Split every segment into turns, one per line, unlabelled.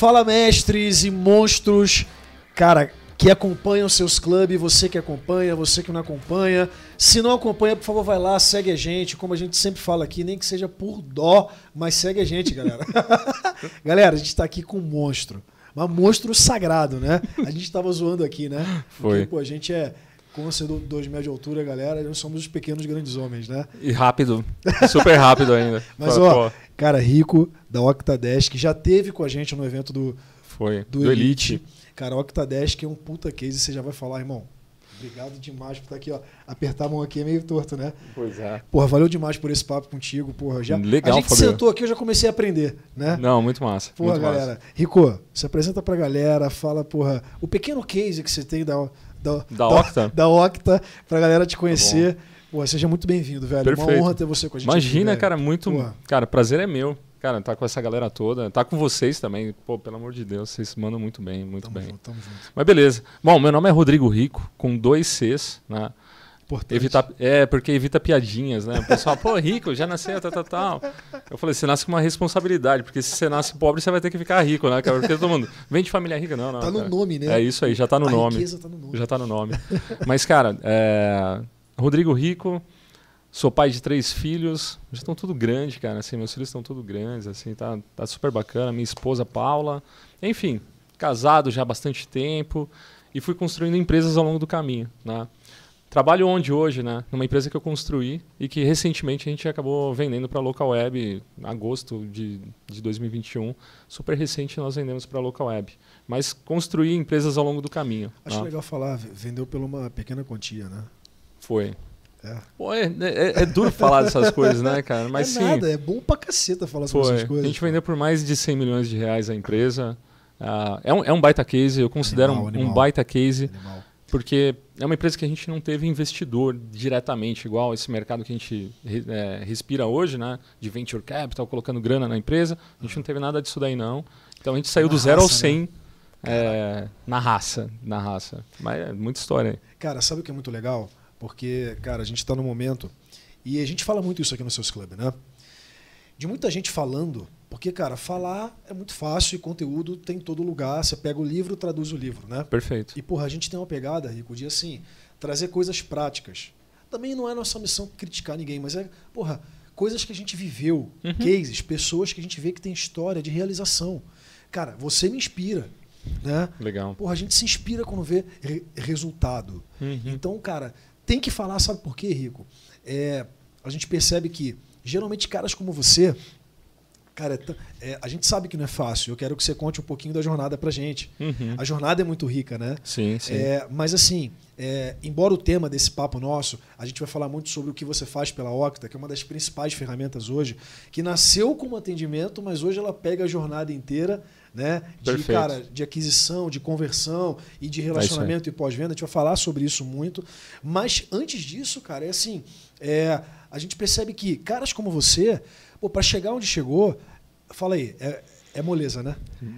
Fala mestres e monstros, cara, que acompanham seus clubes, você que acompanha, você que não acompanha. Se não acompanha, por favor, vai lá, segue a gente, como a gente sempre fala aqui, nem que seja por dó, mas segue a gente, galera. galera, a gente tá aqui com um monstro. Um monstro sagrado, né? A gente tava zoando aqui, né?
Foi.
Porque, pô, a gente é com ser dois metros de altura, galera, nós somos os pequenos grandes homens, né?
E rápido. Super rápido ainda.
Mas, ó, cara, Rico, da Octadesk, já teve com a gente no evento do,
Foi.
do,
Do
Elite.
Elite.
Cara, Octadesk é um puta case, você já vai falar, irmão. Obrigado demais por estar aqui, ó. Apertar a mão aqui é meio torto, né?
Pois é.
Porra, valeu demais por esse papo contigo, porra. Já,
Legal,
a gente
Fabio.
sentou aqui, eu já comecei a aprender, né?
Não, muito massa.
Porra,
muito
galera. Rico, se apresenta pra galera, fala, porra, o pequeno case que você tem da, da,
Da Octa?
Da Octa, pra galera te conhecer. Porra, seja muito bem-vindo, velho. Uma
Perfeito.
honra ter você com a gente.
Imagina,
aqui,
cara, muito.
Porra.
Cara, prazer é meu. Cara, tá com essa galera toda. Tá com vocês também. Pô, pelo amor de Deus, vocês mandam muito bem, muito
Tamo
bem.
junto, tamo junto.
Mas beleza. Bom, meu nome é Rodrigo Rico, com dois Cs, né?
Importante.
Evita, é, porque evita piadinhas, né? O pessoal, pô, rico, já nasceu, tal, tal, tal. Eu falei, você nasce com uma responsabilidade, porque se você nasce pobre, você vai ter que ficar rico, né, cara? Porque todo mundo vem de família rica, não, não.
Tá no
cara.
nome, né?
É isso aí, já tá no
a
nome.
riqueza tá no nome.
Já tá no nome. Mas, cara, é, Rodrigo Rico, sou pai de três filhos, já estão tudo grandes, cara. Assim, meus filhos estão tudo grandes, assim, tá, tá super bacana. Minha esposa Paula, enfim, casado já há bastante tempo e fui construindo empresas ao longo do caminho, né? Trabalho onde hoje, né? Numa empresa que eu construí e que recentemente a gente acabou vendendo para a Local Web, em agosto de, de 2021. Super recente nós vendemos para a Local Web. Mas construí empresas ao longo do caminho.
Acho
né?
legal falar, vendeu por uma pequena quantia, né?
Foi.
É.
Pô, é, é- é duro falar dessas coisas, né, cara? Mas
é
sim,
nada, é bom pra caceta falar sobre essas coisas.
A gente vendeu por mais de 100 milhões de reais a empresa. Ah, é, um, é um baita case, eu considero
Animal,
um,
animal.
um baita case,
Animal.
Porque é uma empresa que a gente não teve investidor diretamente, igual esse mercado que a gente é, respira hoje, né? De venture capital, colocando grana na empresa. A gente não teve nada disso daí, não. Então a gente saiu
Na
do zero ao
raça, né?
100 é, na raça. Na raça. Mas é muita história aí.
Cara, sabe o que é muito legal? Porque, cara, a gente tá num momento. E a gente fala muito isso aqui nos seus clubes, né? De muita gente falando. Porque, cara, falar é muito fácil e conteúdo tem em todo lugar. Você pega o livro, traduz o livro, né?
Perfeito.
E, porra, a gente tem uma pegada, Rico, de assim, trazer coisas práticas. Também não é nossa missão criticar ninguém, mas é, porra, coisas que a gente viveu,
Uhum.
cases, pessoas que a gente vê que tem história de realização. Cara, você me inspira, né?
Legal.
Porra, a gente se inspira quando vê re- resultado.
Uhum.
Então, cara, tem que falar, sabe por quê, Rico? É, a gente percebe que, geralmente, caras como você, cara, é t- é, a gente sabe que não é fácil. Eu quero que você conte um pouquinho da jornada pra gente.
Uhum.
A jornada é muito rica, né?
Sim, sim.
É, mas assim, é, embora o tema desse papo nosso, a gente vai falar muito sobre o que você faz pela Octa, que é uma das principais ferramentas hoje, que nasceu como atendimento, mas hoje ela pega a jornada inteira, né? De,
Perfeito.
cara, de aquisição, de conversão e de relacionamento e pós-venda. A gente vai falar sobre isso muito. Mas antes disso, cara, é assim, é, a gente percebe que caras como você, para chegar onde chegou, fala aí, é, é moleza, né?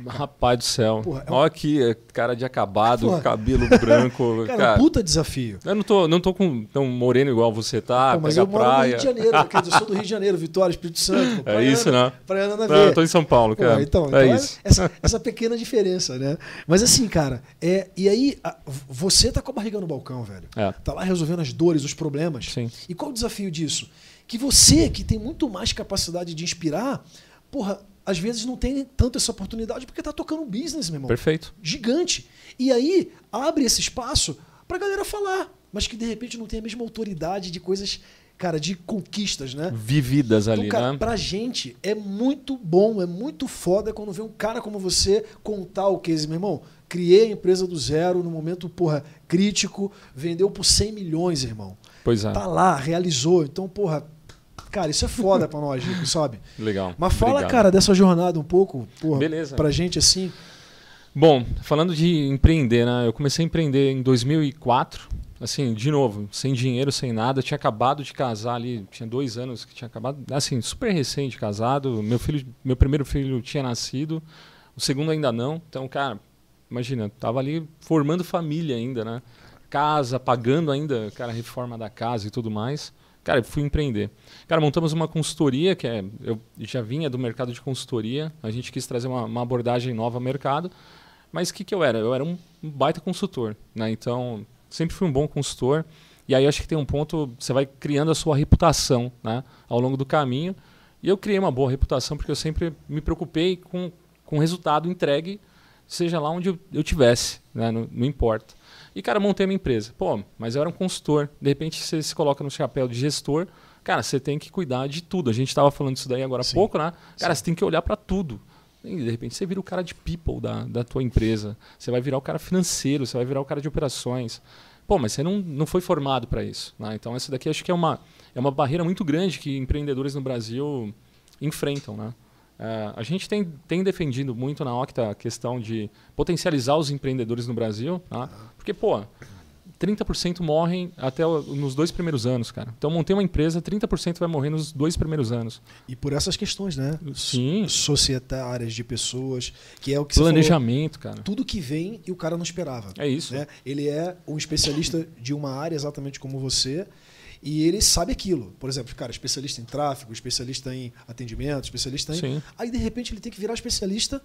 Rapaz do céu.
Porra, é um-
Olha aqui, é cara de acabado,
Porra.
cabelo branco.
Cara,
cara,
puta desafio.
eu não tô, não tô com tão moreno igual você tá,
Pô, mas
pega
eu moro no
praia.
Rio de Janeiro, quer dizer, eu sou do Rio de Janeiro, Vitória, Espírito Santo.
É
praia
isso, né?
Praia nada a
Não, eu tô em São Paulo, cara.
então,
é
então
isso.
Essa, essa pequena diferença, né? Mas assim, cara, é, e aí a- você tá com a barriga no balcão, velho.
É.
Tá lá resolvendo as dores, os problemas.
Sim.
E qual o desafio disso? Que você, que tem muito mais capacidade de inspirar, porra, às vezes não tem tanto essa oportunidade porque tá tocando um business, meu irmão
Perfeito.
gigante. E aí abre esse espaço pra galera falar, mas que de repente não tem a mesma autoridade de coisas, cara, de conquistas, né?
Vividas ali,
então, cara,
né?
pra gente é muito bom, é muito foda quando vê um cara como você contar o case, meu irmão. Criei a empresa do zero no momento, porra, crítico, vendeu por 100 milhões, irmão.
Pois é.
Tá lá, realizou. Então, porra, cara, isso é foda pra nós, Rico, sabe?
Legal.
Mas fala,
Obrigado.
cara, dessa jornada um pouco, porra,
Beleza.
pra gente assim.
Bom, falando de empreender, né? Eu comecei a empreender em 2004. Assim, de novo, sem dinheiro, sem nada. Tinha acabado de casar ali, tinha dois anos que tinha acabado. Assim, super recente casado. Meu filho, meu primeiro filho tinha nascido, o segundo ainda não. Então, cara, imagina, tava ali formando família ainda, né? Casa, pagando ainda, cara, a reforma da casa e tudo mais. Cara, eu fui empreender. Cara, montamos uma consultoria, que é. Eu já vinha do mercado de consultoria, a gente quis trazer uma, uma abordagem nova ao mercado. Mas o que, que eu era? Eu era um baita consultor. Né? Então, sempre fui um bom consultor. E aí acho que tem um ponto, você vai criando a sua reputação né? ao longo do caminho. E eu criei uma boa reputação porque eu sempre me preocupei com, com o resultado entregue, seja lá onde eu, tivesse, né? não, não importa. E, cara, montei minha empresa. Pô, mas eu era um consultor. De repente, você se coloca no chapéu de gestor. Cara, você tem que cuidar de tudo. A gente estava falando disso daí agora há pouco, né? Cara, Sim. você tem que olhar para tudo. E de repente você vira o cara de people da, da tua empresa. Você vai virar o cara financeiro, você vai virar o cara de operações. Pô, mas você não, não foi formado para isso. Né? Então, essa daqui acho que é uma, é uma barreira muito grande que empreendedores no Brasil enfrentam. Né? Uh, a gente tem, tem defendido muito na Octa a questão de potencializar os empreendedores no Brasil, tá? porque, pô, 30% morrem até o, nos dois primeiros anos, cara. Então, montei uma empresa, 30% vai morrer nos dois primeiros anos.
E por essas questões, né?
Sim.
Societárias, de pessoas, que é o que
Planejamento,
falou,
cara.
Tudo que vem e o cara não esperava.
É isso.
Né? Ele é um especialista de uma área exatamente como você e ele sabe aquilo. Por exemplo, cara, especialista em tráfego, especialista em atendimento, especialista em. Sim. Aí, de repente, ele tem que virar especialista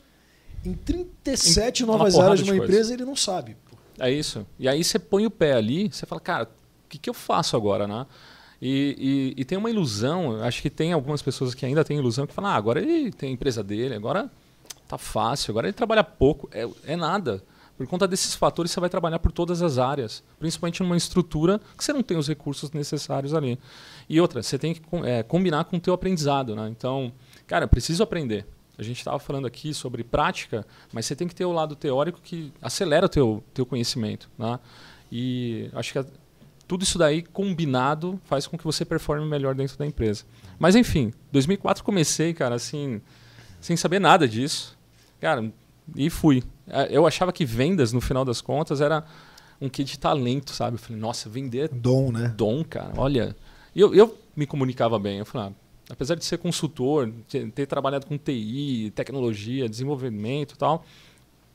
em 37 em novas áreas de uma de empresa e ele não sabe.
É isso. E aí você põe o pé ali, você fala, cara, o que, que eu faço agora, né? E, e, e, tem uma ilusão, acho que tem algumas pessoas que ainda têm ilusão que falam, ah, agora ele tem a empresa dele, agora tá fácil, agora ele trabalha pouco. É, é nada. Por conta desses fatores, você vai trabalhar por todas as áreas, principalmente numa estrutura que você não tem os recursos necessários ali. E outra, você tem que é, combinar com o teu aprendizado. Né? Então, cara, preciso aprender. A gente estava falando aqui sobre prática, mas você tem que ter o lado teórico que acelera o teu, teu conhecimento. Né? E acho que a, tudo isso daí combinado faz com que você performe melhor dentro da empresa. Mas enfim, 2004 comecei, cara, assim, sem saber nada disso. Cara, e fui. É, eu achava que vendas, no final das contas, era um kit de talento, sabe? Eu falei, nossa, vender.
Dom, né?
Dom, cara. Olha. E eu, eu me comunicava bem. Eu falei, ah, apesar de ser consultor, ter, ter trabalhado com TI, tecnologia, desenvolvimento e tal,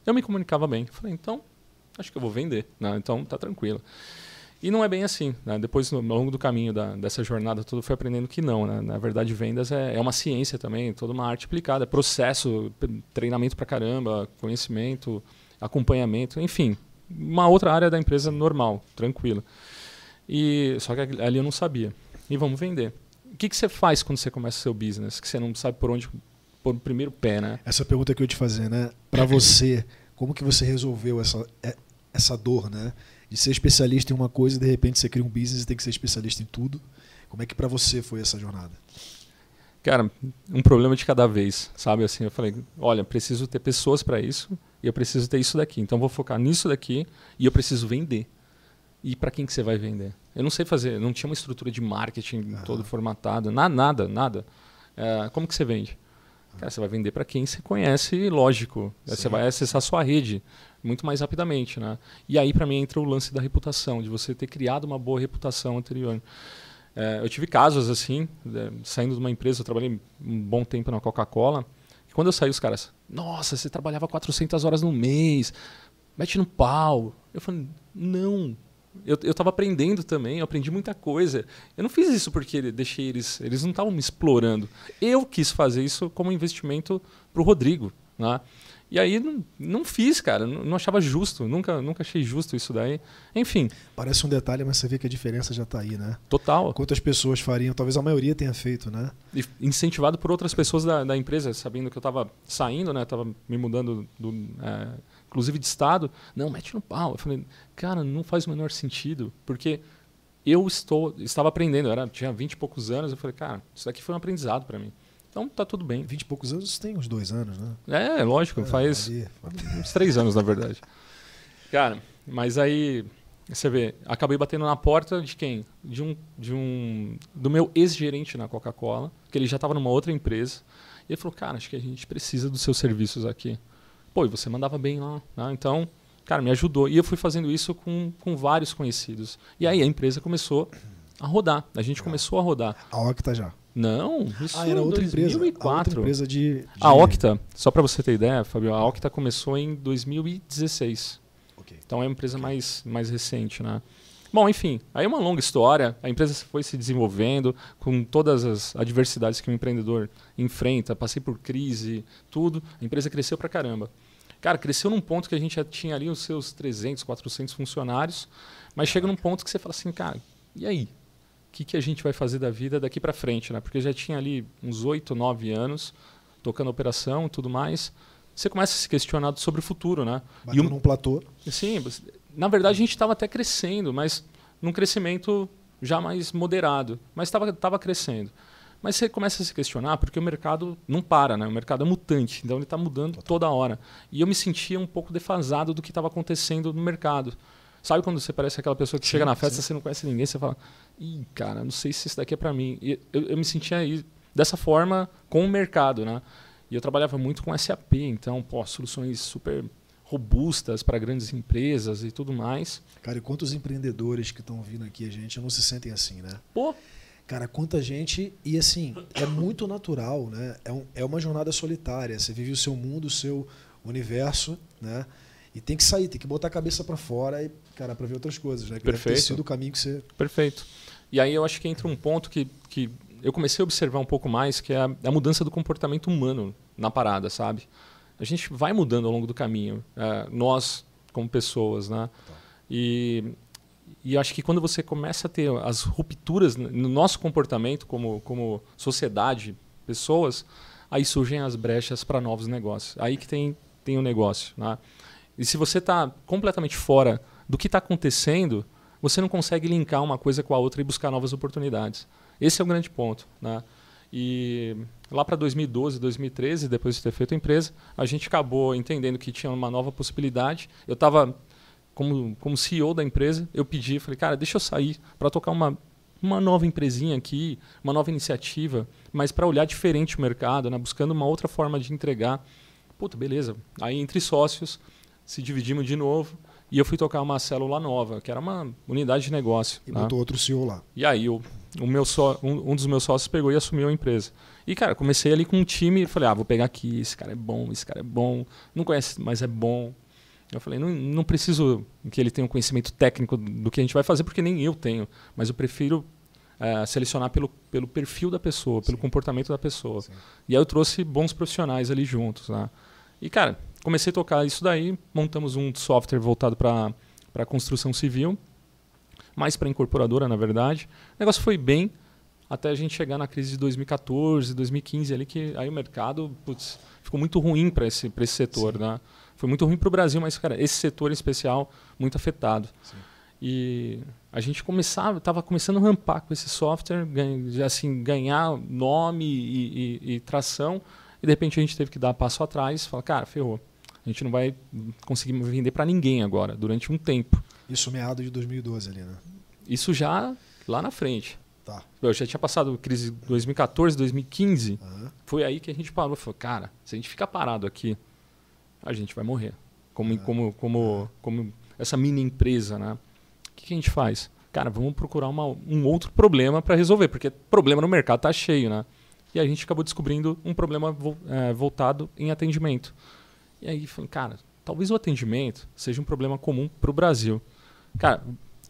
eu me comunicava bem. Eu falei, então, acho que eu vou vender. Né? Então, tá tranquilo. E não é bem assim. Né? Depois, ao longo do caminho da, dessa jornada toda, eu fui aprendendo que não. Né? Na verdade, vendas é, é, uma ciência também, toda uma arte aplicada. É processo, treinamento pra caramba, conhecimento, acompanhamento, enfim. Uma outra área da empresa normal, tranquila. E, só que ali eu não sabia. E vamos vender. O que, que você faz quando você começa o seu business? Que você não sabe por onde pôr o primeiro pé, né?
Essa pergunta que eu ia te fazer, né? Para você, como que você resolveu essa, é, essa dor, né? De ser especialista em uma coisa e de repente você cria um business e tem que ser especialista em tudo. Como é que para você foi essa jornada?
Cara, um problema de cada vez, sabe? Assim, eu falei, olha, preciso ter pessoas para isso e eu preciso ter isso daqui. Então vou focar nisso daqui e eu preciso vender. E para quem que você vai vender? Eu não sei fazer, não tinha uma estrutura de marketing uhum. todo formatado, nada, nada, nada. É, como que você vende? Cara, você vai vender para quem você conhece, lógico. Sim. Você vai acessar a sua rede muito mais rapidamente, né? E aí para mim entra o lance da reputação, de você ter criado uma boa reputação anterior. É, eu tive casos assim, saindo de uma empresa, eu trabalhei um bom tempo na Coca-Cola, e quando eu saí os caras, nossa, você trabalhava 400 horas no mês, mete no pau. Eu falei, não, eu estava aprendendo também, eu aprendi muita coisa. Eu não fiz isso porque deixei eles, eles não estavam me explorando. Eu quis fazer isso como investimento para o Rodrigo, né? E aí não, não fiz, cara. Não, não, achava justo. Nunca, nunca achei justo isso daí. Enfim.
Parece um detalhe, mas você vê que a diferença já está aí, né?
Total.
Quantas pessoas fariam? Talvez a maioria tenha feito, né?
E incentivado por outras pessoas da, da empresa, sabendo que eu estava saindo, né? Estava me mudando, do, é, inclusive de estado. Não, mete no pau. Eu falei, cara, não faz o menor sentido. Porque eu estou, estava aprendendo. Eu era, tinha 20 e poucos anos. Eu falei, cara, isso daqui foi um aprendizado para mim. Então tá tudo bem.
20 e poucos anos tem uns dois anos, né?
É, lógico, é, faz ali. uns três anos, na verdade. Cara, mas aí você vê, acabei batendo na porta de quem? De um, de um do meu ex-gerente na Coca-Cola, que ele já estava numa outra empresa. E ele falou, cara, acho que a gente precisa dos seus serviços aqui. Pô, e você mandava bem lá, né? Então, cara, me ajudou. E eu fui fazendo isso com, com vários conhecidos. E aí a empresa começou a rodar. A gente começou a rodar.
A Octa já.
Não,
isso ah, era outra 2004. empresa. A outra empresa de, de...
A Octa, só para você ter ideia, Fabio, a Octa começou em 2016. Okay. Então é uma empresa okay. mais, mais recente, né? Bom, enfim, aí é uma longa história. A empresa foi se desenvolvendo com todas as adversidades que um empreendedor enfrenta. Passei por crise, tudo. A empresa cresceu pra caramba. Cara, cresceu num ponto que a gente já tinha ali os seus 300, 400 funcionários, mas chega num ponto que você fala assim, cara, e aí? O que, que a gente vai fazer da vida daqui para frente, né? Porque já tinha ali uns 8, 9 anos tocando operação e tudo mais. Você começa a se questionar sobre o futuro, né?
Bateu
e um,
num platô.
Sim, na verdade a gente estava até crescendo, mas num crescimento já mais moderado, mas estava crescendo. Mas você começa a se questionar porque o mercado não para, né? O mercado é mutante, então ele está mudando Total. toda hora. E eu me sentia um pouco defasado do que estava acontecendo no mercado. Sabe quando você parece aquela pessoa que sim, chega na festa, sim. você não conhece ninguém, você fala, ih, cara, não sei se isso daqui é para mim. E eu, eu me sentia aí dessa forma com o mercado, né? E eu trabalhava muito com SAP, então, pô, soluções super robustas para grandes empresas e tudo mais.
Cara, e quantos empreendedores que estão vindo aqui a gente não se sentem assim, né?
Pô,
Cara, quanta gente. E assim, é muito natural, né? É, um, é uma jornada solitária. Você vive o seu mundo, o seu universo, né? E tem que sair, tem que botar a cabeça para fora e, cara, para ver outras coisas, né? Que
Perfeito. deve ter
sido o caminho que você.
Perfeito. E aí eu acho que entra um ponto que, que eu comecei a observar um pouco mais, que é a, a mudança do comportamento humano na parada, sabe? A gente vai mudando ao longo do caminho, é, nós como pessoas, né? Tá. E e acho que quando você começa a ter as rupturas no nosso comportamento como, como sociedade, pessoas, aí surgem as brechas para novos negócios. Aí que tem, tem o um negócio. Né? E se você está completamente fora do que está acontecendo, você não consegue linkar uma coisa com a outra e buscar novas oportunidades. Esse é o grande ponto. Né? E lá para 2012, 2013, depois de ter feito a empresa, a gente acabou entendendo que tinha uma nova possibilidade. Eu estava como, como CEO da empresa, eu pedi, falei, cara, deixa eu sair para tocar uma, uma nova empresinha aqui, uma nova iniciativa, mas para olhar diferente o mercado, né? buscando uma outra forma de entregar. Puta, beleza. Aí, entre sócios, se dividimos de novo e eu fui tocar uma célula nova, que era uma unidade de negócio.
E né? botou outro CEO lá.
E aí, o, o meu só, um, um, dos meus sócios pegou e assumiu a empresa. E, cara, comecei ali com um time e falei, ah, vou pegar aqui, esse cara é bom, esse cara é bom, não conhece, mas é bom. Eu falei, não, não preciso que ele tenha um conhecimento técnico do que a gente vai fazer, porque nem eu tenho, mas eu prefiro é, selecionar pelo, pelo perfil da pessoa, pelo Sim. comportamento da pessoa. Sim. E aí eu trouxe bons profissionais ali juntos. Né? E, cara, comecei a tocar isso daí, montamos um software voltado para a construção civil, mais para incorporadora, na verdade. O negócio foi bem, até a gente chegar na crise de 2014, 2015 ali, que aí o mercado putz, ficou muito ruim para esse, esse setor. Né? foi muito ruim para o Brasil, mas cara, esse setor em especial muito afetado. Sim. E a gente começava, estava começando a rampar com esse software, ganha, assim, ganhar nome e, e, e, tração, e de repente a gente teve que dar passo atrás, falar, cara, ferrou. A gente não vai conseguir vender para ninguém agora, durante um tempo.
Isso meado de 2012 ali, né?
Isso já lá na frente.
Tá.
Eu já tinha passado crise 2014, 2015. Uhum. Foi aí que a gente parou. Falou, cara, se a gente ficar parado aqui a gente vai morrer. Como, é. como, como, como essa mini empresa, né? O que, que a gente faz? Cara, vamos procurar uma, um outro problema para resolver, porque problema no mercado tá cheio, né? E a gente acabou descobrindo um problema vo, é, voltado em atendimento. E aí, falei, cara, talvez o atendimento seja um problema comum para o Brasil. Cara,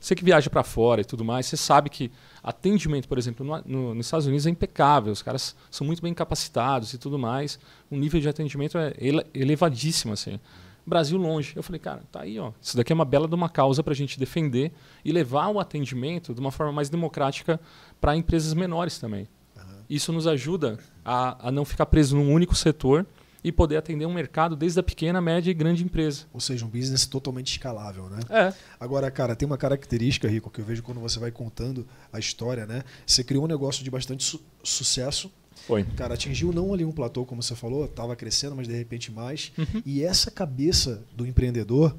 você que viaja para fora e tudo mais, você sabe que atendimento, por exemplo, no, no, nos Estados Unidos é impecável, os caras são muito bem capacitados e tudo mais, o nível de atendimento é ele, elevadíssimo, assim. Brasil longe. Eu falei, cara, tá aí, ó. Isso daqui é uma bela de uma causa para a gente defender e levar o atendimento de uma forma mais democrática para empresas menores também. Uhum. Isso nos ajuda a, a não ficar preso num único setor e poder atender um mercado desde a pequena, média e grande empresa.
Ou seja, um business totalmente escalável, né?
É.
Agora, cara, tem uma característica, Rico, que eu vejo quando você vai contando a história, né? Você criou um negócio de bastante su sucesso.
Foi.
Cara, atingiu não ali um platô, como você falou, estava crescendo, mas de repente mais. Uhum. E essa cabeça do empreendedor,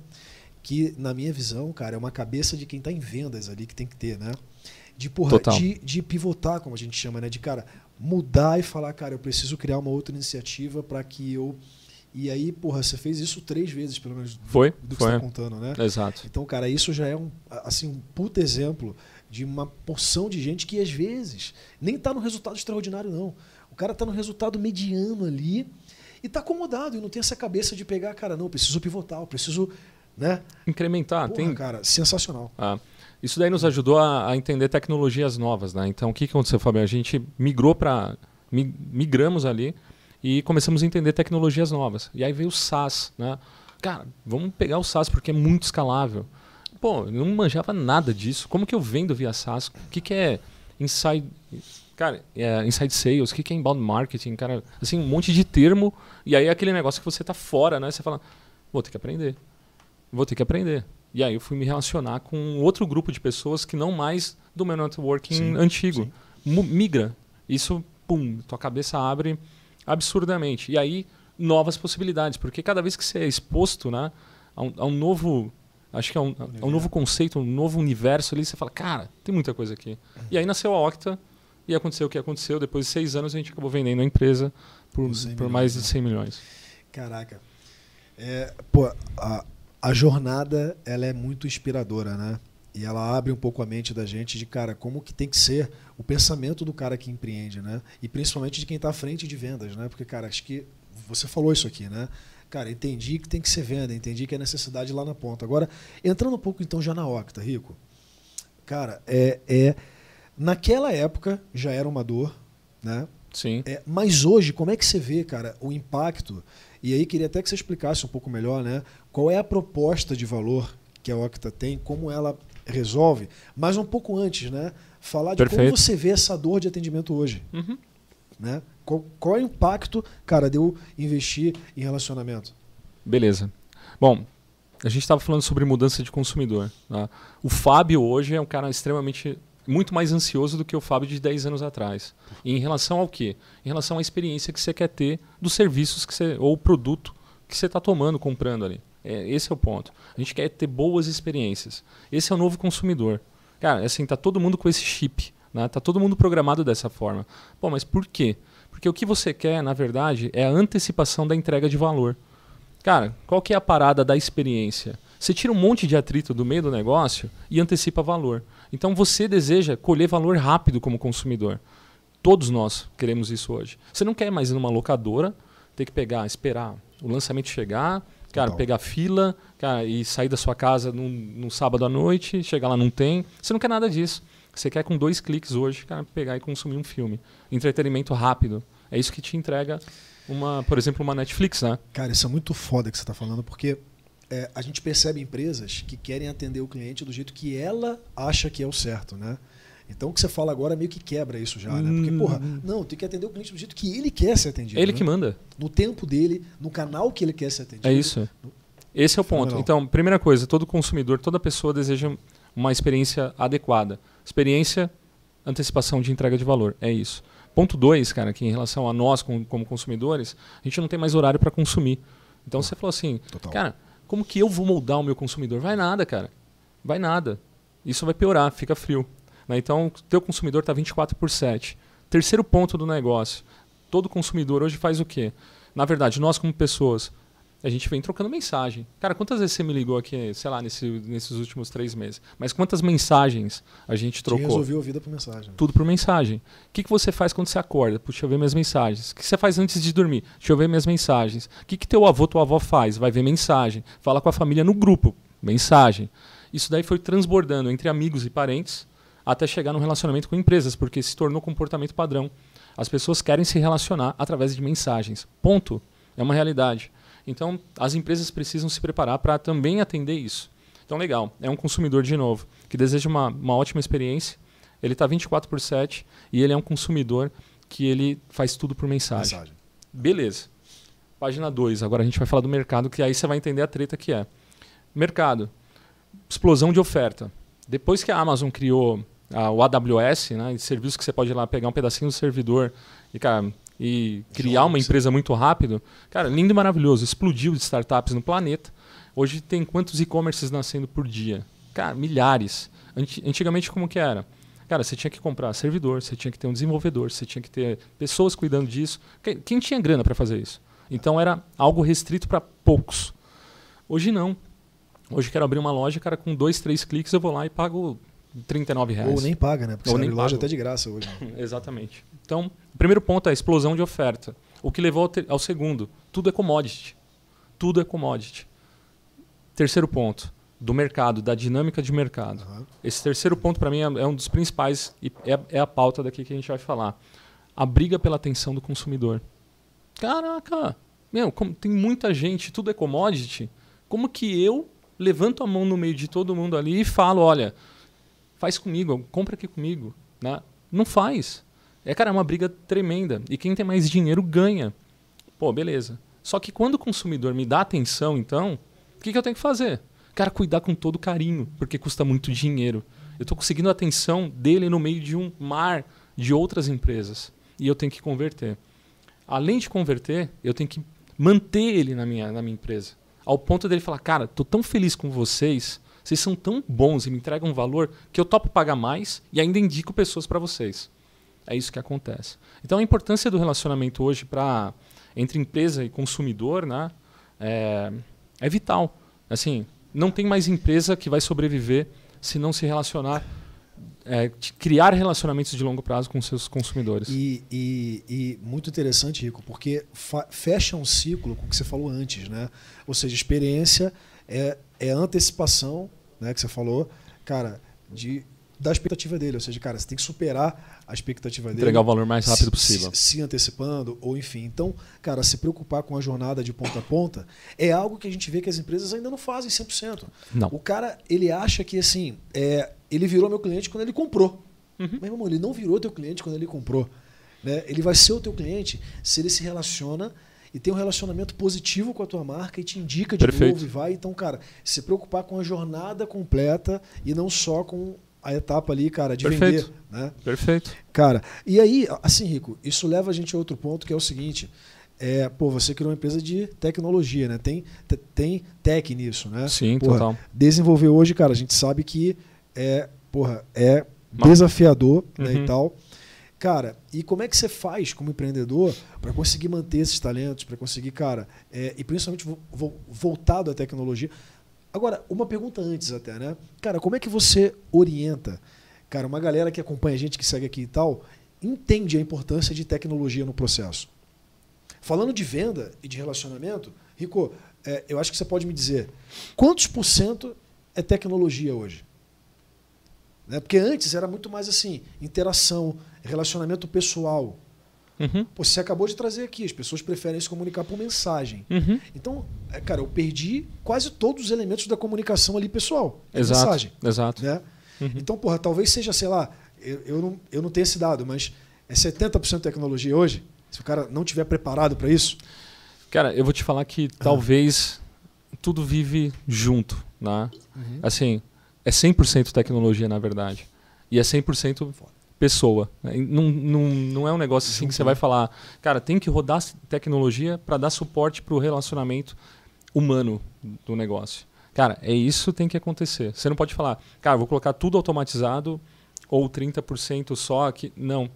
que na minha visão, cara, é uma cabeça de quem está em vendas ali que tem que ter, né? De, porra, de, de pivotar, como a gente chama, né? De cara, mudar e falar, cara, eu preciso criar uma outra iniciativa para que eu. E aí, porra, você fez isso três vezes, pelo menos,
foi,
do,
que foi.
você está contando, né?
Exato.
Então, cara, isso já é um, assim, um puto exemplo de uma porção de gente que, às vezes, nem está no resultado extraordinário, não. O cara está no resultado mediano ali e está acomodado e não tem essa cabeça de pegar, cara, não, eu preciso pivotar, eu preciso né?
Incrementar,
Porra,
tem.
cara, sensacional.
Ah, isso daí nos ajudou a, a entender tecnologias novas, né? Então, o que que aconteceu, Fábio? A gente migrou para migramos ali e começamos a entender tecnologias novas. E aí veio o SaaS, né? Cara, vamos pegar o SaaS porque é muito escalável. Pô, eu não manjava nada disso. Como que eu vendo via SaaS? O que que é inside Cara, é, inside sales, o que que é inbound marketing, cara, assim, um monte de termo, e aí é aquele negócio que você tá fora, né? Você fala, vou ter que aprender. Vou ter que aprender. E aí eu fui me relacionar com outro grupo de pessoas que não mais do meu networking
Sim,
antigo.
sim.
Migra. Isso, pum, tua cabeça abre absurdamente. E aí, novas possibilidades, porque cada vez que você é exposto né, a, um, a um novo. Acho que é um, a um novo conceito, um novo universo ali, você fala, cara, tem muita coisa aqui. E aí nasceu a Octa e aconteceu o que aconteceu. Depois de seis anos, a gente acabou vendendo a empresa por,
Por 100
mais de
milhões, né?
100 milhões.
Caraca. É, pô, a, a jornada ela é muito inspiradora, né? E ela abre um pouco a mente da gente de, cara, como que tem que ser o pensamento do cara que empreende, né? E principalmente de quem está à frente de vendas, né? Porque, cara, acho que você falou isso aqui, né? Cara, entendi que tem que ser venda, entendi que é necessidade lá na ponta. Agora, entrando um pouco então já na Octa, Rico. Cara, é, é naquela época já era uma dor, né?
Sim.
É, mas hoje, como é que você vê, cara, o impacto? E aí queria até que você explicasse um pouco melhor, né? Qual é a proposta de valor que a Octa tem, como ela resolve, mas um pouco antes, né? Falar de
Perfeito.
como você vê essa dor de atendimento hoje,
Uhum.
né? Qual, qual é o impacto, cara, de eu investir em relacionamento?
Beleza. Bom, a gente estava falando sobre mudança de consumidor. tá? O Fábio hoje é um cara extremamente muito mais ansioso do que o Fábio de 10 anos atrás. E em relação ao quê? Em relação à experiência que você quer ter dos serviços que você ou produto que você está tomando, comprando ali. É, esse é o ponto. A gente quer ter boas experiências. Esse é o novo consumidor. Cara, assim, tá todo mundo com esse chip, né? Tá todo mundo programado dessa forma. Pô, mas por quê? Porque o que você quer, na verdade, é a antecipação da entrega de valor. Cara, qual que é a parada da experiência? Você tira um monte de atrito do meio do negócio e antecipa valor. Então você deseja colher valor rápido como consumidor. Todos nós queremos isso hoje. Você não quer mais ir numa locadora, ter que pegar, esperar o lançamento chegar, cara,
Total.
pegar fila, cara, e sair da sua casa num, num sábado à noite, chegar lá não tem. Você não quer nada disso. Você quer com dois cliques hoje, cara, pegar e consumir um filme. Entretenimento rápido. É isso que te entrega uma, por exemplo, uma Netflix, né?
Cara, isso é muito foda que você está falando, porque é, a gente percebe empresas que querem atender o cliente do jeito que ela acha que é o certo, né? Então o que você fala agora meio que quebra isso já, né? Porque,
Hum.
porra, não, tem que atender o cliente do jeito que ele quer ser atendido.
É ele
né?
que manda.
No tempo dele, no canal que ele quer ser atendido.
É isso. Esse é o ponto.
Fenomenal.
Então, primeira coisa, todo consumidor, toda pessoa deseja uma experiência adequada. Experiência, antecipação de entrega de valor. É isso. Ponto dois, cara, que em relação a nós como, como consumidores, a gente não tem mais horário para consumir. Então você falou assim,
Total.
cara, como que eu vou moldar o meu consumidor? Vai nada, cara. Vai nada. Isso vai piorar, fica frio. Né? Então, o teu consumidor está 24 por 7. Terceiro ponto do negócio. Todo consumidor hoje faz o quê? Na verdade, nós como pessoas, a gente vem trocando mensagem. Cara, quantas vezes você me ligou aqui, sei lá, nesse- nesses últimos três meses? Mas quantas mensagens a gente
Te
trocou?
resolveu a vida por mensagem.
Tudo por mensagem. O que, que você faz quando você acorda? Puxa, deixa eu ver minhas mensagens. O que você faz antes de dormir? Deixa eu ver minhas mensagens. O que, que teu avô, tua avó faz? Vai ver mensagem. Fala com a família no grupo. Mensagem. Isso daí foi transbordando entre amigos e parentes até chegar no relacionamento com empresas, porque se tornou comportamento padrão. As pessoas querem se relacionar através de mensagens. Ponto. É uma realidade. Então, as empresas precisam se preparar para também atender isso. Então, legal. É um consumidor, de novo, que deseja uma, uma ótima experiência. Ele está 24 por 7 e ele é um consumidor que ele faz tudo por mensagem.
Mensagem.
Beleza. Página 2. Agora a gente vai falar do mercado, que aí você vai entender a treta que é. Mercado. Explosão de oferta. Depois que a Amazon criou o AWS, né, serviço que você pode ir lá pegar um pedacinho do servidor e, cara, e criar uma empresa muito rápido, cara, lindo e maravilhoso. Explodiu de startups no planeta. Hoje tem quantos e-commerces nascendo por dia? Cara, milhares. Anti- Antigamente como que era? Cara, você tinha que comprar servidor, você tinha que ter um desenvolvedor, você tinha que ter pessoas cuidando disso. Que- Quem tinha grana para fazer isso? Então era algo restrito para poucos. Hoje não. Hoje quero abrir uma loja, cara, com dois, três cliques eu vou lá e pago 39 reais.
Ou nem paga, né? Porque
Ou
você
nem
loja até de graça hoje. né?
Exatamente. Então, o primeiro ponto é a explosão de oferta. O que levou ao, ao segundo, tudo é commodity. Tudo é commodity. Terceiro ponto, do mercado, da dinâmica de mercado.
Aham.
Esse terceiro ponto, para mim, é, é um dos principais e é, é a pauta daqui que a gente vai falar. A briga pela atenção do consumidor. Caraca, meu, como tem muita gente, tudo é commodity. Como que eu levanto a mão no meio de todo mundo ali e falo, olha, faz comigo, compra aqui comigo, né? Não faz. É, cara, é uma briga tremenda. E quem tem mais dinheiro ganha. Pô, beleza. Só que quando o consumidor me dá atenção, então, o que, que eu tenho que fazer? Cara, cuidar com todo carinho, porque custa muito dinheiro. Eu estou conseguindo a atenção dele no meio de um mar de outras empresas. E eu tenho que converter. Além de converter, eu tenho que manter ele na minha, na minha empresa. Ao ponto dele falar, cara, tô tão feliz com vocês, vocês são tão bons e me entregam um valor que eu topo pagar mais e ainda indico pessoas para vocês. É isso que acontece. Então a importância do relacionamento hoje para entre empresa e consumidor, né, é, é vital. Assim, não tem mais empresa que vai sobreviver se não se relacionar, é, criar relacionamentos de longo prazo com seus consumidores.
E, e- e muito interessante, Rico, porque fecha um ciclo com o que você falou antes, né? Ou seja, experiência é, é antecipação, né? Que você falou, cara, de, da expectativa dele. Ou seja, cara, você tem que superar a expectativa dele.
Entregar o valor mais rápido
se-
possível.
Se, se antecipando, ou enfim. Então, cara, se preocupar com a jornada de ponta a ponta é algo que a gente vê que as empresas ainda não fazem 100%.
Não.
O cara, ele acha que assim, é, ele virou meu cliente quando ele comprou.
Uhum.
Mas, meu irmão, ele não virou teu cliente quando ele comprou. Né? Ele vai ser o teu cliente se ele se relaciona e tem um relacionamento positivo com a tua marca e te indica de
Perfeito.
novo e vai. Então, cara, se preocupar com a jornada completa e não só com a etapa ali, cara, de
Perfeito.
vender. Né?
Perfeito.
Cara, e aí, assim, Rico, isso leva a gente a outro ponto que é o seguinte. É, pô, você criou uma empresa de tecnologia, né? Tem, te- tem tech nisso, né?
Sim,
Porra,
total.
Desenvolver hoje, cara, a gente sabe que é, porra, é desafiador né,
Uhum.
e tal. Cara, e como é que você faz como empreendedor para conseguir manter esses talentos, para conseguir, cara, é, e principalmente vo- vo- voltado à tecnologia? Agora, uma pergunta antes até, né? Cara, como é que você orienta, cara, uma galera que acompanha a gente, que segue aqui e tal, entende a importância de tecnologia no processo? Falando de venda e de relacionamento, Rico, é, eu acho que você pode me dizer quantos por cento é tecnologia hoje? Né? Porque antes era muito mais assim, interação, relacionamento pessoal.
Uhum.
Pô, você acabou de trazer aqui, as pessoas preferem se comunicar por mensagem.
Uhum.
Então, é, cara, eu perdi quase todos os elementos da comunicação ali pessoal.
Exato.
Mensagem,
Exato.
né?
Uhum.
Então, porra, talvez seja, sei lá, eu, eu, não, eu não tenho esse dado, mas é 70% tecnologia hoje? Se o cara não tiver preparado para isso?
Cara, eu vou te falar que talvez tudo vive junto, né? Assim, é 100% tecnologia, na verdade. E é 100% pessoa. né? Não, não, não é um negócio assim que você vai falar, cara, tem que rodar tecnologia para dar suporte para o relacionamento humano do negócio. Cara, é isso que tem que acontecer. Você não pode falar, cara, vou colocar tudo automatizado ou 30% só aqui. Não.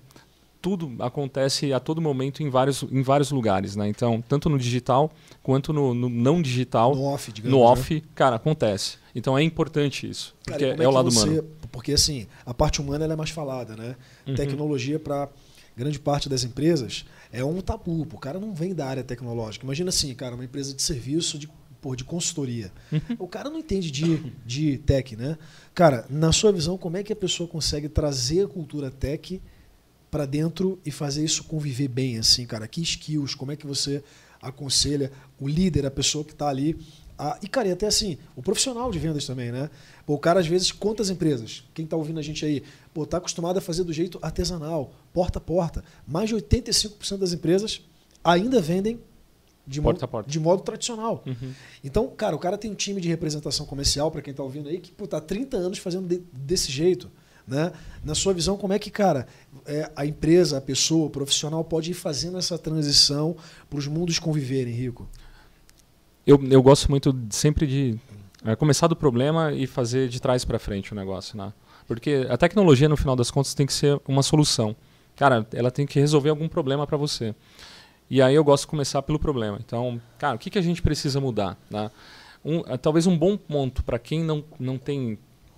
Tudo acontece a todo momento em vários, em vários lugares, né? Então, tanto no digital quanto no, no não digital,
No off, digamos.
no
né?
off, cara, acontece. Então é importante isso,
Cara,
porque
e
é,
como
o lado
você-
humano.
Porque assim, a parte humana é mais falada, né?
Uhum.
Tecnologia para grande parte das empresas é um tabu. O cara não vem da área tecnológica. Imagina assim, cara, uma empresa de serviço de, pô, de consultoria.
Uhum.
O cara não entende de, de tech, né? Cara, na sua visão, como é que a pessoa consegue trazer a cultura tech para dentro e fazer isso conviver bem, assim, cara? Que skills? Como é que você aconselha o líder, a pessoa que está ali? a- e, cara, e até assim, o profissional de vendas também, né? Pô, o cara, às vezes, quantas empresas? Quem está ouvindo a gente aí, pô, tá acostumado a fazer do jeito artesanal, porta a porta. Mais de 85% das empresas ainda vendem de,
Porta
modo,
porta.
de modo tradicional.
Uhum.
Então, cara, o cara tem um time de representação comercial, para quem está ouvindo aí, que pô, tá há 30 anos fazendo de- desse jeito. Né? Na sua visão, como é que, cara, é, a empresa, a pessoa, o profissional pode ir fazendo essa transição para os mundos conviverem, Rico?
Eu, eu gosto muito sempre de é, começar do problema e fazer de trás para frente o negócio, né? Porque a tecnologia, no final das contas, tem que ser uma solução. Cara, ela tem que resolver algum problema para você. E aí eu gosto de começar pelo problema. Então, cara, o que, que a gente precisa mudar? Né? Um, eh, talvez um bom ponto para quem não, não tem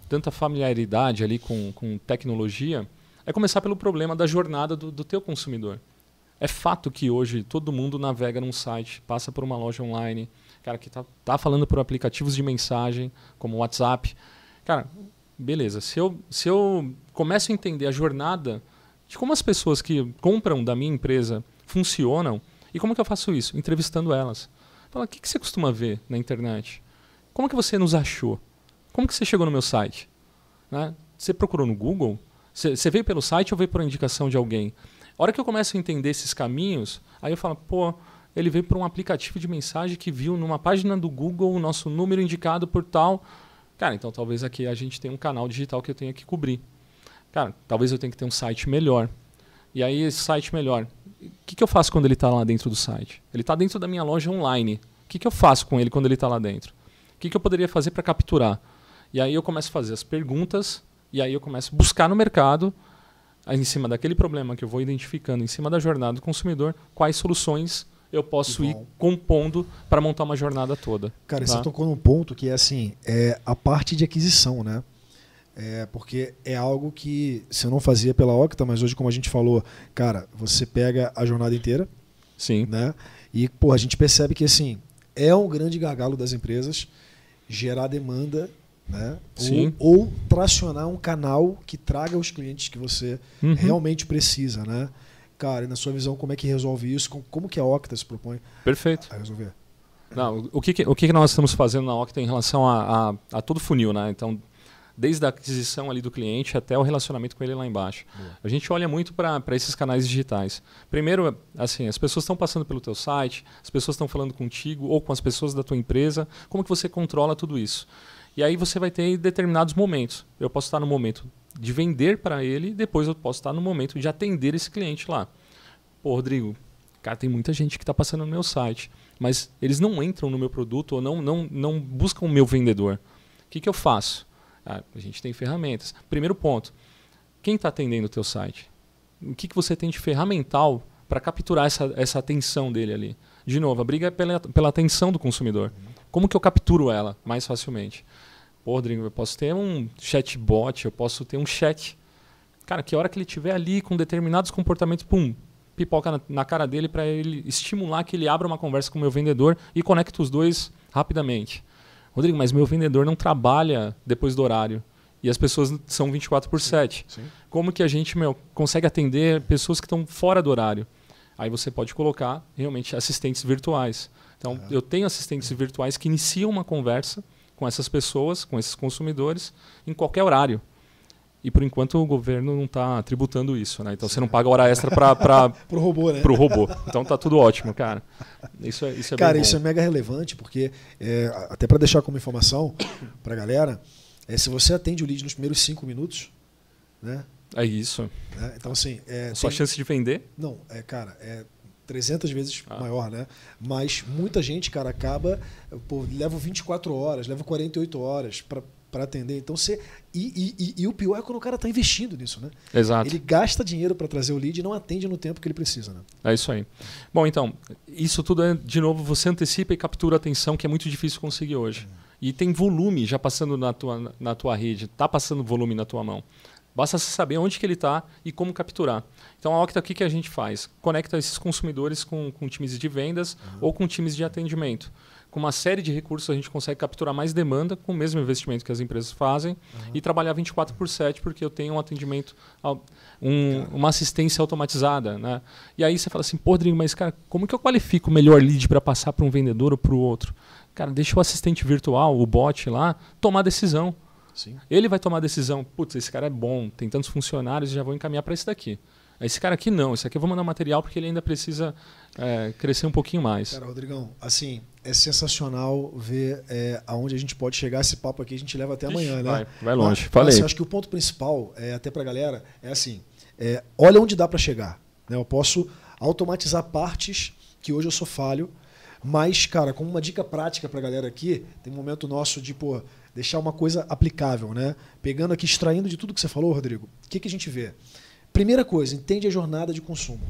tanta familiaridade ali com, com tecnologia é começar pelo problema da jornada do, do teu consumidor. É fato que hoje todo mundo navega num site, passa por uma loja online, cara que tá, tá falando por aplicativos de mensagem, como WhatsApp. Cara, beleza. Se eu, se eu começo a entender a jornada de como as pessoas que compram da minha empresa funcionam, e como que eu faço isso? Entrevistando elas. Fala, o que, que você costuma ver na internet? Como que você nos achou? Como que você chegou no meu site? Né? Você procurou no Google? Você, veio pelo site ou veio por indicação de alguém? A hora que eu começo a entender esses caminhos, aí eu falo, pô, ele veio por um aplicativo de mensagem que viu numa página do Google o nosso número indicado por tal. Cara, então talvez aqui a gente tenha um canal digital que eu tenha que cobrir. Cara, talvez eu tenha que ter um site melhor. E aí esse site melhor, o que, que eu faço quando ele está lá dentro do site? Ele está dentro da minha loja online. O que, que eu faço com ele quando ele está lá dentro? O que, que eu poderia fazer para capturar? E aí eu começo a fazer as perguntas e aí eu começo a buscar no mercado, em cima daquele problema que eu vou identificando, em cima da jornada do consumidor, quais soluções eu posso ir compondo para montar uma jornada toda.
Cara, tá? você tocou num ponto que é assim, é a parte de aquisição, né? É, porque é algo que você não fazia pela Octa, mas hoje, como a gente falou, cara, você pega a jornada inteira.
Sim.
Né? E, pô, a gente percebe que assim, é um grande gargalo das empresas gerar demanda né?
Sim.
Ou, ou tracionar um canal que traga os clientes que você uhum. realmente precisa, né? Cara, e na sua visão, como é que resolve isso? Como que a Octa se propõe
Perfeito.
a resolver?
Não, o que, o que nós estamos fazendo na Octa em relação a, a, a todo o funil, né? Então, desde a aquisição ali do cliente até o relacionamento com ele lá embaixo. Boa. A gente olha muito para esses canais digitais. Primeiro, assim, as pessoas estão passando pelo teu site, as pessoas estão falando contigo ou com as pessoas da tua empresa. Como que você controla tudo isso? E aí você vai ter determinados momentos. Eu posso estar no momento de vender para ele, depois eu posso estar no momento de atender esse cliente lá. Pô, Rodrigo, cara, tem muita gente que está passando no meu site, mas eles não entram no meu produto ou não, não, não buscam o meu vendedor. O que, que eu faço? Ah, a gente tem ferramentas. Primeiro ponto, quem está atendendo o teu site? O que, que você tem de ferramental para capturar essa, essa atenção dele ali? De novo, a briga é pela, pela atenção do consumidor. Como que eu capturo ela mais facilmente? Rodrigo, eu posso ter um chatbot, eu posso ter um chat. Cara, que hora que ele estiver ali com determinados comportamentos, pum, pipoca na, na cara dele para ele estimular que ele abra uma conversa com o meu vendedor e conecte os dois rapidamente. Rodrigo, mas meu vendedor não trabalha depois do horário. E as pessoas são 24 por 7. Sim, sim. Como que a gente meu, consegue atender pessoas que estão fora do horário? Aí você pode colocar realmente assistentes virtuais. Então, é. eu tenho assistentes virtuais que iniciam uma conversa com essas pessoas, com esses consumidores, em qualquer horário. E por enquanto o governo não está tributando isso, né? Então você não paga hora extra para
o robô, né?
Pro robô. Então tá tudo ótimo, cara. Isso é, isso é
Cara, isso é mega relevante porque é, até para deixar como informação para a galera, é, se você atende o lead nos primeiros cinco minutos, né?
É isso.
Né? Então assim, é,
sua tem... chance de vender?
Não, é cara, é 300 vezes ah. maior, né? Mas muita gente, cara, acaba, pô, leva 24 horas, leva 48 horas para atender. Então você. E, e, e, e, o pior é quando o cara está investindo nisso, né?
Exato.
Ele gasta dinheiro para trazer o lead e não atende no tempo que ele precisa, né?
É isso aí. Bom, então, isso tudo é, de novo, você antecipa e captura a atenção, que é muito difícil conseguir hoje. Hum. E tem volume já passando na tua, na tua rede, tá passando volume na tua mão. Basta saber onde que ele está e como capturar. Então a Octa, o que, que a gente faz? Conecta esses consumidores com, com times de vendas uhum. ou com times de atendimento. Com uma série de recursos a gente consegue capturar mais demanda com o mesmo investimento que as empresas fazem uhum. e trabalhar 24 por 7 porque eu tenho um atendimento, um, uma assistência automatizada. Né? E aí você fala assim, pô, Rodrigo, mas cara, como que eu qualifico o melhor lead para passar para um vendedor ou para o outro? Cara, deixa o assistente virtual, o bot lá, tomar decisão.
Sim.
Ele vai tomar a decisão, putz, esse cara é bom, tem tantos funcionários, já vou encaminhar para esse daqui. Esse cara aqui não, esse aqui eu vou mandar material porque ele ainda precisa é, crescer um pouquinho mais.
Cara, Rodrigão, assim, é sensacional ver é, aonde a gente pode chegar. Esse papo aqui a gente leva até Ixi, amanhã, né?
Vai, vai longe. Mas, Falei.
Assim, acho que o ponto principal, é, até para a galera, é assim: é, olha onde dá para chegar. Né? Eu posso automatizar partes que hoje eu sou falho, mas, cara, como uma dica prática para a galera aqui, tem um momento nosso de, pô, deixar uma coisa aplicável, né? Pegando aqui, extraindo de tudo que você falou, Rodrigo, o que, que a gente vê? Primeira coisa, entende a jornada de consumo.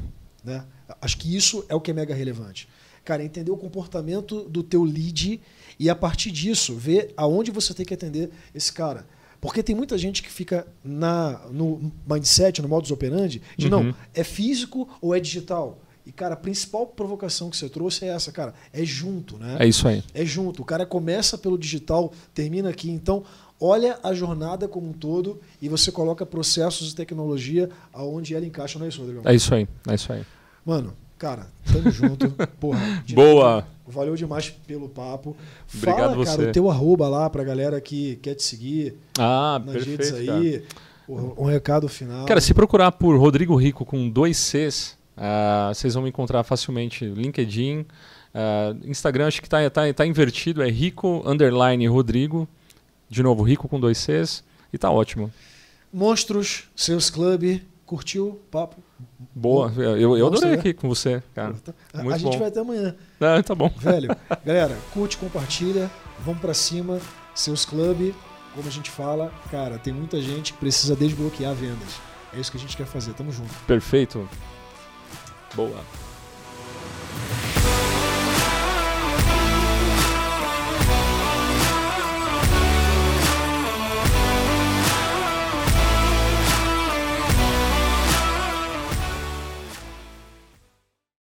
Né? Acho que isso é o que é mega relevante. Cara, entender o comportamento do teu lead e a partir disso ver aonde você tem que atender esse cara. Porque tem muita gente que fica na, no mindset, no modus operandi, de uhum. não, é físico ou é digital. E, cara, a principal provocação que você trouxe é essa, cara. É junto, né?
É isso aí.
É junto. O cara começa pelo digital, termina aqui. Então, olha a jornada como um todo e você coloca processos e tecnologia aonde ela encaixa, não é isso, Rodrigo?
É isso aí, é isso aí.
Mano, cara, tamo junto. Porra,
Boa!
Valeu demais pelo papo.
Obrigado
Fala,
você.
cara, o teu arroba lá pra galera que quer te seguir
Ah,
nas
perfeito,
redes aí. Porra, um recado final.
Cara, se procurar por Rodrigo Rico com dois Cs, uh, vocês vão me encontrar facilmente. LinkedIn, uh, Instagram, acho que tá, tá, tá invertido, é Rico underline Rodrigo. De novo, Rico com dois Cs. E tá ótimo.
Monstros, seus clube, curtiu o papo?
Boa, eu, eu adorei
né?
aqui com você, cara.
Tá-
Muito
a gente
bom.
vai até amanhã.
Ah, tá bom.
Velho, galera, curte, compartilha, vamos pra cima, seus clube, como a gente fala, cara, tem muita gente que precisa desbloquear vendas. É isso que a gente quer fazer, tamo junto.
Perfeito. Boa.